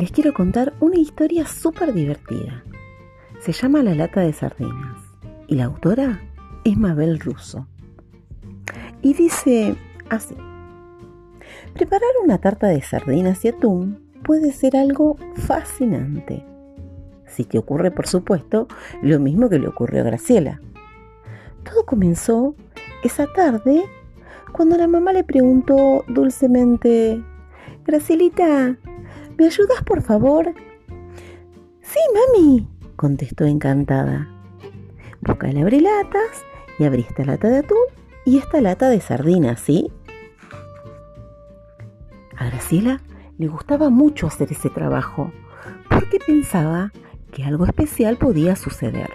les quiero contar una historia súper divertida. Se llama La lata de sardinas y la autora es Mabel Russo. Y dice así. Preparar una tarta de sardinas y atún puede ser algo fascinante. Si te ocurre, por supuesto, lo mismo que le ocurrió a Graciela. Todo comenzó esa tarde cuando la mamá le preguntó dulcemente, Gracielita, ¿me ayudas por favor? Sí, mami, contestó encantada. Busca el abrelatas y abrí esta lata de atún y esta lata de sardinas, ¿sí? A Graciela le gustaba mucho hacer ese trabajo porque pensaba que algo especial podía suceder,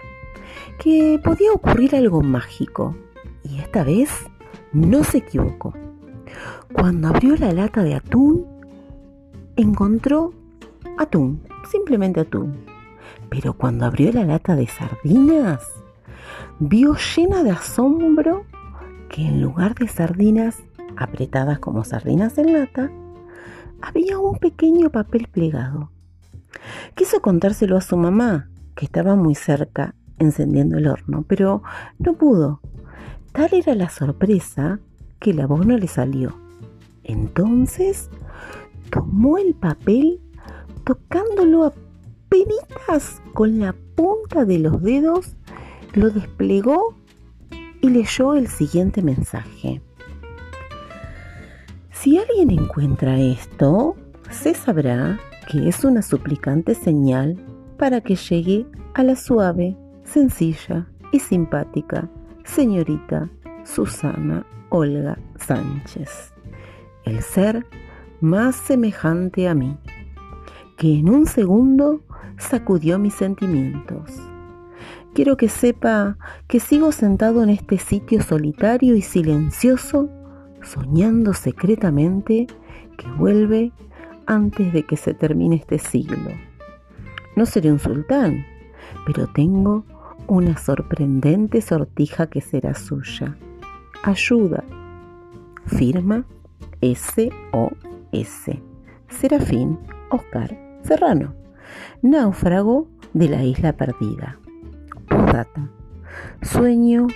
que podía ocurrir algo mágico. Y esta vez no se equivocó. Cuando abrió la lata de atún, encontró atún, simplemente atún. Pero cuando abrió la lata de sardinas, vio llena de asombro que en lugar de sardinas apretadas como sardinas en lata, había un pequeño papel plegado. Quiso contárselo a su mamá, que estaba muy cerca encendiendo el horno, pero no pudo. Tal era la sorpresa que la voz no le salió. Entonces tomó el papel tocándolo a penitas con la punta de los dedos, lo desplegó y leyó el siguiente mensaje. Si alguien encuentra esto, se sabrá que es una suplicante señal para que llegue a la suave, sencilla y simpática señorita Susana Olga Sánchez, el ser más semejante a mí, que en un segundo sacudió mis sentimientos. Quiero que sepa que sigo sentado en este sitio solitario y silencioso soñando secretamente que vuelve antes de que se termine este siglo. No seré un sultán, pero tengo una sorprendente sortija que será suya. Ayuda. Firma S.O.S. Serafín Oscar Serrano. Náufrago de la isla perdida. Sueño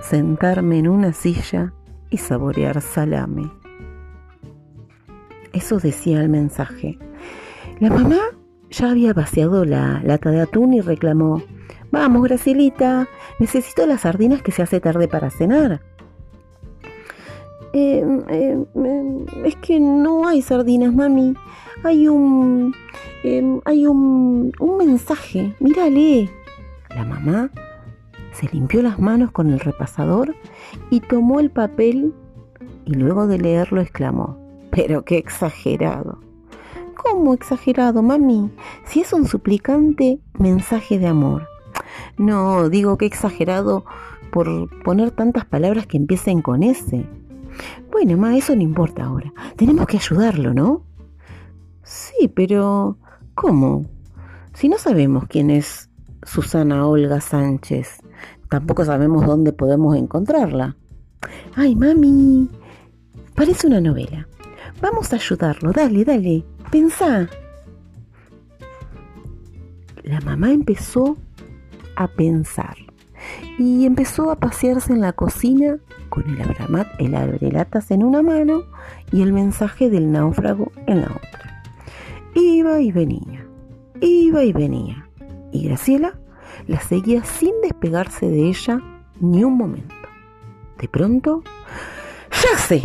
sentarme en una silla y saborear salame. Eso decía el mensaje. La mamá ya había vaciado la lata de atún y reclamó, Vamos, Gracielita, necesito las sardinas que se hace tarde para cenar. Eh, eh, eh, es que no hay sardinas, mami. Hay un... hay un, un mensaje. Mírale. La mamá se limpió las manos con el repasador y tomó el papel y luego de leerlo exclamó, pero qué exagerado. ¿Cómo exagerado, mami? Si es un suplicante mensaje de amor. No, digo que exagerado por poner tantas palabras que empiecen con S. Bueno, ma, eso no importa ahora. Tenemos que ayudarlo, ¿no? Sí, pero ¿cómo? Si no sabemos quién es Susana Olga Sánchez, tampoco sabemos dónde podemos encontrarla. Ay, mami, parece una novela. Vamos a ayudarlo, dale, dale, pensá. La mamá empezó a pensar y empezó a pasearse en la cocina con el, el abrelatas en una mano y el mensaje del náufrago en la otra. Iba y venía, iba y venía, y Graciela la seguía sin despegarse de ella ni un momento. De pronto, ¡Ya sé!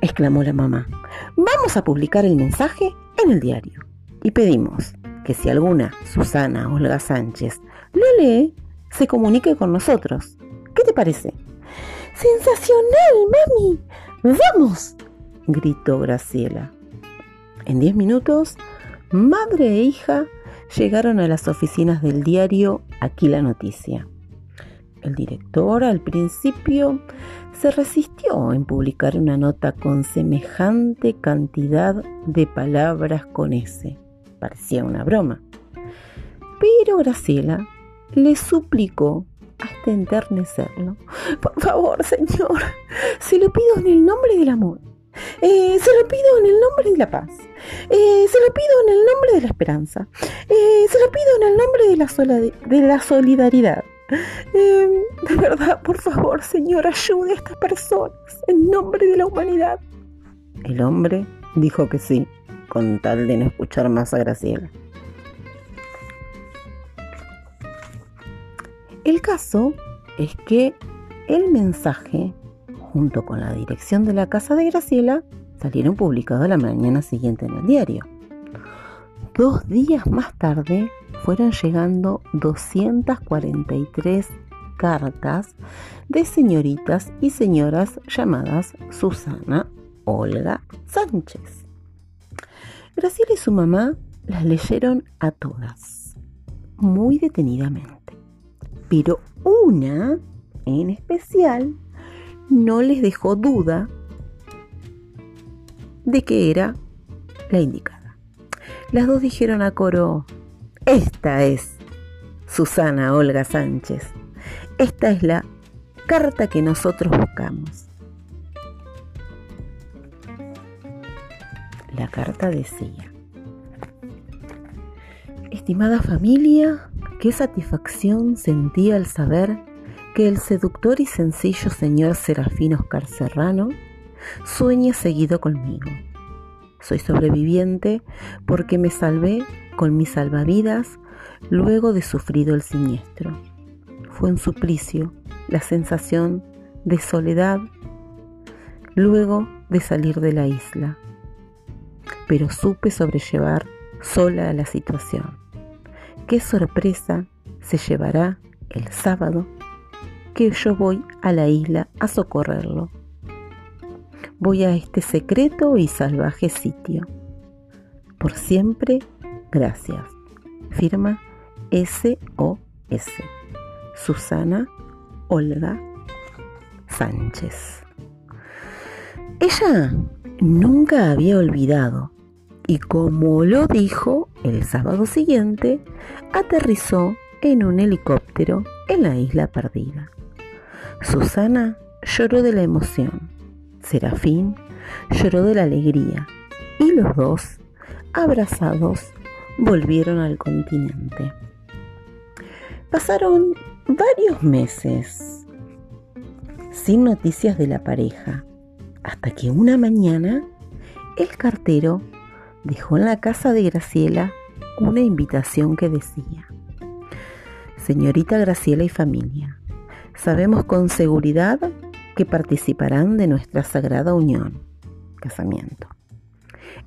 exclamó la mamá. Vamos a publicar el mensaje en el diario y pedimos que si alguna Susana Olga Sánchez lo lee, se comunique con nosotros. ¿Qué te parece? ¡Sensacional, mami! ¡Vamos! gritó Graciela. En diez minutos, madre e hija llegaron a las oficinas del diario Aquí la Noticia. El director al principio se resistió en publicar una nota con semejante cantidad de palabras con S. Parecía una broma. Pero Graciela le suplicó hasta enternecerlo. Por favor, señor, se lo pido en el nombre del amor. Eh, se lo pido en el nombre de la paz. Eh, se lo pido en el nombre de la esperanza. Eh, se lo pido en el nombre de la, de la solidaridad. de verdad, por favor, Señor, ayude a estas personas en nombre de la humanidad. El hombre dijo que sí, con tal de no escuchar más a Graciela. El caso es que el mensaje, junto con la dirección de la casa de Graciela, salieron publicados la mañana siguiente en el diario. Dos días más tarde fueron llegando 243 cartas de señoritas y señoras llamadas Susana Olga Sánchez. Graciela y su mamá las leyeron a todas, muy detenidamente, pero una en especial no les dejó duda de que era la indicada. Las dos dijeron a coro, esta es Susana Olga Sánchez, esta es la carta que nosotros buscamos. La carta decía, Estimada familia, qué satisfacción sentía al saber que el seductor y sencillo señor Serafín Oscar Serrano sueña seguido conmigo. Soy sobreviviente porque me salvé con mis salvavidas luego de sufrido el siniestro. Fue un suplicio la sensación de soledad luego de salir de la isla, pero supe sobrellevar sola la situación. Qué sorpresa se llevará el sábado que yo voy a la isla a socorrerlo. Voy a este secreto y salvaje sitio. Por siempre, gracias. Firma SOS. Susana Olga Sánchez. Ella nunca había olvidado y como lo dijo, el sábado siguiente aterrizó en un helicóptero en la isla perdida. Susana lloró de la emoción. Serafín lloró de la alegría. Y los dos, abrazados, volvieron al continente. Pasaron varios meses sin noticias de la pareja, hasta que una mañana el cartero dejó en la casa de Graciela una invitación que decía, Señorita Graciela y familia, sabemos con seguridad que participarán de nuestra sagrada unión, casamiento.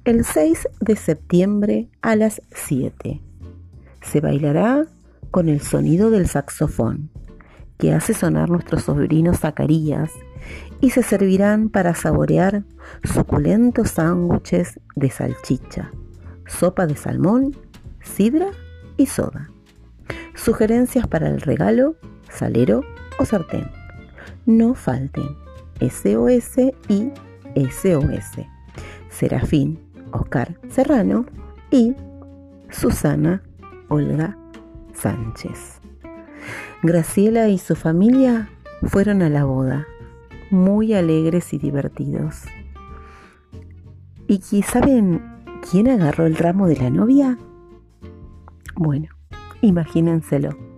El 6 de septiembre a las 7 se bailará con el sonido del saxofón que hace sonar nuestro sobrino Zacarías y se servirán para saborear suculentos sándwiches de salchicha, sopa de salmón, sidra y soda. Sugerencias para el regalo, salero sartén. No falten SOS y SOS. Serafín Oscar Serrano y Susana Olga Sánchez. Graciela y su familia fueron a la boda, muy alegres y divertidos. ¿Y saben quién agarró el ramo de la novia? Bueno, imagínenselo